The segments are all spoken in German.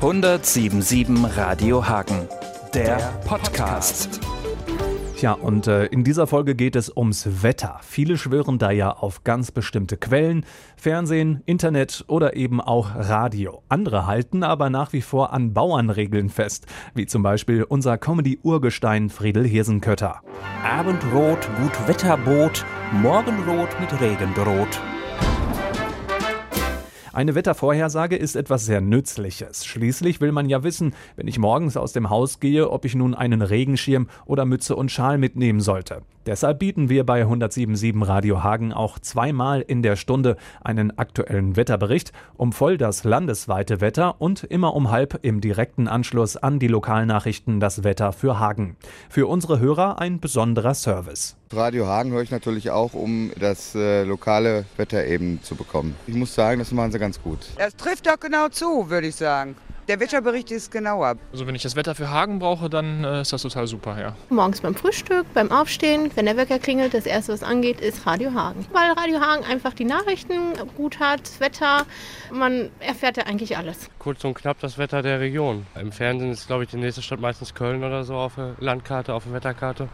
1077 Radio Hagen, der Podcast. Tja, und äh, in dieser Folge geht es ums Wetter. Viele schwören da ja auf ganz bestimmte Quellen, Fernsehen, Internet oder eben auch Radio. Andere halten aber nach wie vor an Bauernregeln fest, wie zum Beispiel unser Comedy-Urgestein Friedel Hirsenkötter. Abendrot, Gutwetterboot, Morgenrot mit Regen droht. Eine Wettervorhersage ist etwas sehr Nützliches. Schließlich will man ja wissen, wenn ich morgens aus dem Haus gehe, ob ich nun einen Regenschirm oder Mütze und Schal mitnehmen sollte. Deshalb bieten wir bei 107.7 Radio Hagen auch zweimal in der Stunde einen aktuellen Wetterbericht, um voll das landesweite Wetter und immer um halb im direkten Anschluss an die Lokalnachrichten das Wetter für Hagen. Für unsere Hörer ein besonderer Service. Radio Hagen höre ich natürlich auch, um das äh, lokale Wetter eben zu bekommen. Ich muss sagen, das machen sie ganz gut. Das trifft doch genau zu, würde ich sagen. Der Wetterbericht ist genauer. Also wenn ich das Wetter für Hagen brauche, dann äh, ist das total super, ja. Morgens beim Frühstück, beim Aufstehen, wenn der Wecker klingelt, das erste, was angeht, ist Radio Hagen. Weil Radio Hagen einfach die Nachrichten gut hat, das Wetter, man erfährt ja eigentlich alles. Kurz und knapp das Wetter der Region. Im Fernsehen ist, glaube ich, die nächste Stadt meistens Köln oder so auf der Landkarte, auf der Wetterkarte.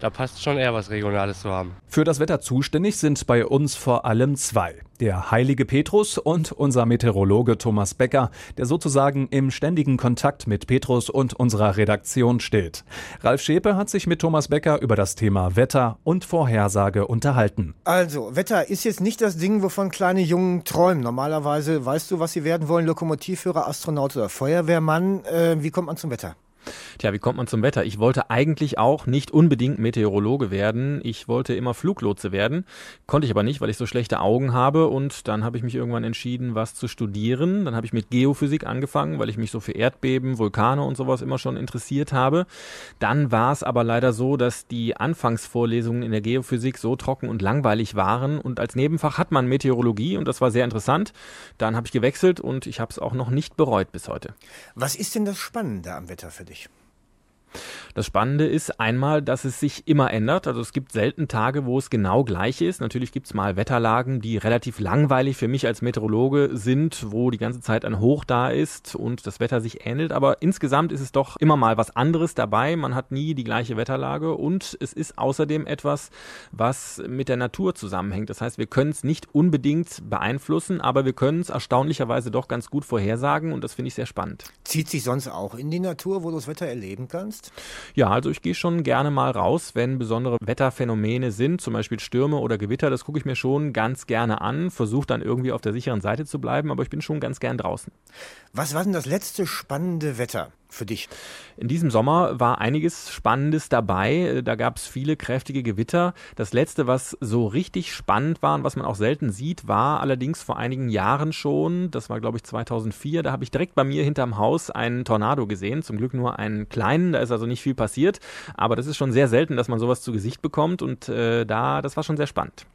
Da passt schon eher was Regionales zu haben. Für das Wetter zuständig sind bei uns vor allem zwei. Der heilige Petrus und unser Meteorologe Thomas Becker, der sozusagen im ständigen Kontakt mit Petrus und unserer Redaktion steht. Ralf Schepe hat sich mit Thomas Becker über das Thema Wetter und Vorhersage unterhalten. Also, Wetter ist jetzt nicht das Ding, wovon kleine Jungen träumen. Normalerweise weißt du, was sie werden wollen, Lokomotivführer, Astronaut oder Feuerwehrmann. Äh, wie kommt man zum Wetter? Tja, wie kommt man zum Wetter? Ich wollte eigentlich auch nicht unbedingt Meteorologe werden. Ich wollte immer Fluglotse werden. Konnte ich aber nicht, weil ich so schlechte Augen habe. Und dann habe ich mich irgendwann entschieden, was zu studieren. Dann habe ich mit Geophysik angefangen, weil ich mich so für Erdbeben, Vulkane und sowas immer schon interessiert habe. Dann war es aber leider so, dass die Anfangsvorlesungen in der Geophysik so trocken und langweilig waren. Und als Nebenfach hat man Meteorologie und das war sehr interessant. Dann habe ich gewechselt und ich habe es auch noch nicht bereut bis heute. Was ist denn das Spannende am Wetter für dich? Das Spannende ist einmal, dass es sich immer ändert. Also es gibt selten Tage, wo es genau gleich ist. Natürlich gibt es mal Wetterlagen, die relativ langweilig für mich als Meteorologe sind, wo die ganze Zeit ein Hoch da ist und das Wetter sich ähnelt. Aber insgesamt ist es doch immer mal was anderes dabei. Man hat nie die gleiche Wetterlage und es ist außerdem etwas, was mit der Natur zusammenhängt. Das heißt, wir können es nicht unbedingt beeinflussen, aber wir können es erstaunlicherweise doch ganz gut vorhersagen und das finde ich sehr spannend. Zieht sich sonst auch in die Natur, wo du das Wetter erleben kannst? Ja, also ich gehe schon gerne mal raus, wenn besondere Wetterphänomene sind, zum Beispiel Stürme oder Gewitter, das gucke ich mir schon ganz gerne an, versuche dann irgendwie auf der sicheren Seite zu bleiben, aber ich bin schon ganz gern draußen. Was war denn das letzte spannende Wetter? Für dich? In diesem Sommer war einiges Spannendes dabei. Da gab es viele kräftige Gewitter. Das letzte, was so richtig spannend war und was man auch selten sieht, war allerdings vor einigen Jahren schon. Das war, glaube ich, 2004. Da habe ich direkt bei mir hinterm Haus einen Tornado gesehen. Zum Glück nur einen kleinen. Da ist also nicht viel passiert. Aber das ist schon sehr selten, dass man sowas zu Gesicht bekommt. Und äh, da, das war schon sehr spannend.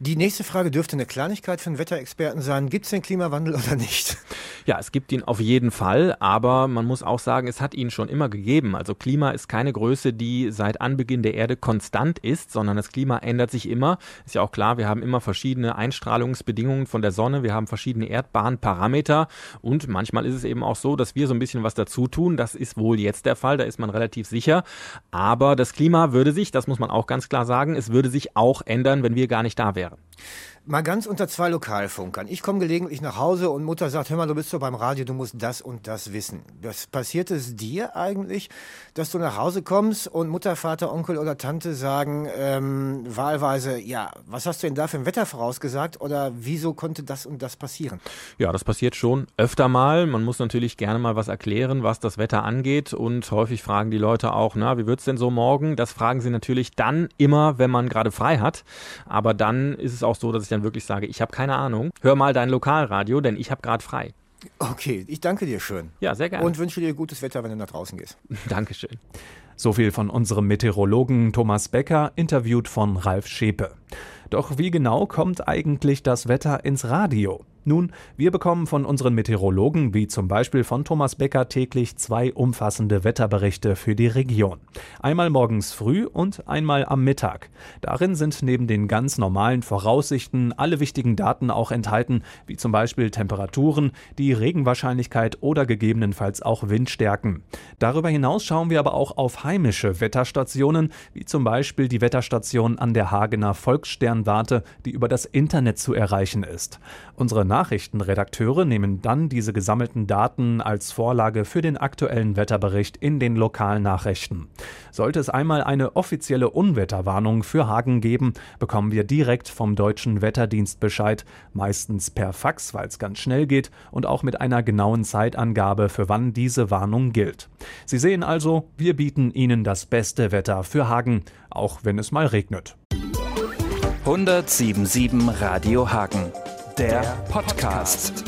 Die nächste Frage dürfte eine Kleinigkeit für einen Wetterexperten sein. Gibt es den Klimawandel oder nicht? Ja, es gibt ihn auf jeden Fall, aber man muss auch sagen, es hat ihn schon immer gegeben. Also Klima ist keine Größe, die seit Anbeginn der Erde konstant ist, sondern das Klima ändert sich immer. Ist ja auch klar, wir haben immer verschiedene Einstrahlungsbedingungen von der Sonne, wir haben verschiedene Erdbahnparameter und manchmal ist es eben auch so, dass wir so ein bisschen was dazu tun. Das ist wohl jetzt der Fall, da ist man relativ sicher. Aber das Klima würde sich, das muss man auch ganz klar sagen, es würde sich auch ändern, wenn wir gar nicht da wären. Mal ganz unter zwei Lokalfunkern. Ich komme gelegentlich nach Hause und Mutter sagt, hör mal, du bist doch beim Radio, du musst das und das wissen. Was passiert es dir eigentlich, dass du nach Hause kommst und Mutter, Vater, Onkel oder Tante sagen ähm, wahlweise, ja, was hast du denn da für ein Wetter vorausgesagt oder wieso konnte das und das passieren? Ja, das passiert schon öfter mal. Man muss natürlich gerne mal was erklären, was das Wetter angeht und häufig fragen die Leute auch, na, wie wird's denn so morgen? Das fragen sie natürlich dann immer, wenn man gerade frei hat. Aber dann ist es auch so, dass ich dann wirklich sage, ich habe keine Ahnung, hör mal dein Lokalradio, denn ich habe gerade frei. Okay, ich danke dir schön. Ja, sehr gerne. Und wünsche dir gutes Wetter, wenn du nach draußen gehst. Dankeschön. So viel von unserem Meteorologen Thomas Becker, interviewt von Ralf Schepe. Doch wie genau kommt eigentlich das Wetter ins Radio? Nun, wir bekommen von unseren Meteorologen, wie zum Beispiel von Thomas Becker, täglich zwei umfassende Wetterberichte für die Region. Einmal morgens früh und einmal am Mittag. Darin sind neben den ganz normalen Voraussichten alle wichtigen Daten auch enthalten, wie zum Beispiel Temperaturen, die Regenwahrscheinlichkeit oder gegebenenfalls auch Windstärken. Darüber hinaus schauen wir aber auch auf heimische Wetterstationen, wie zum Beispiel die Wetterstation an der Hagener Volkssternwarte, die über das Internet zu erreichen ist. Unsere Nachrichtenredakteure nehmen dann diese gesammelten Daten als Vorlage für den aktuellen Wetterbericht in den Lokalnachrichten. Sollte es einmal eine offizielle Unwetterwarnung für Hagen geben, bekommen wir direkt vom deutschen Wetterdienst Bescheid, meistens per Fax, weil es ganz schnell geht und auch mit einer genauen Zeitangabe, für wann diese Warnung gilt. Sie sehen also, wir bieten Ihnen das beste Wetter für Hagen, auch wenn es mal regnet. 1077 Radio Hagen, der Podcast.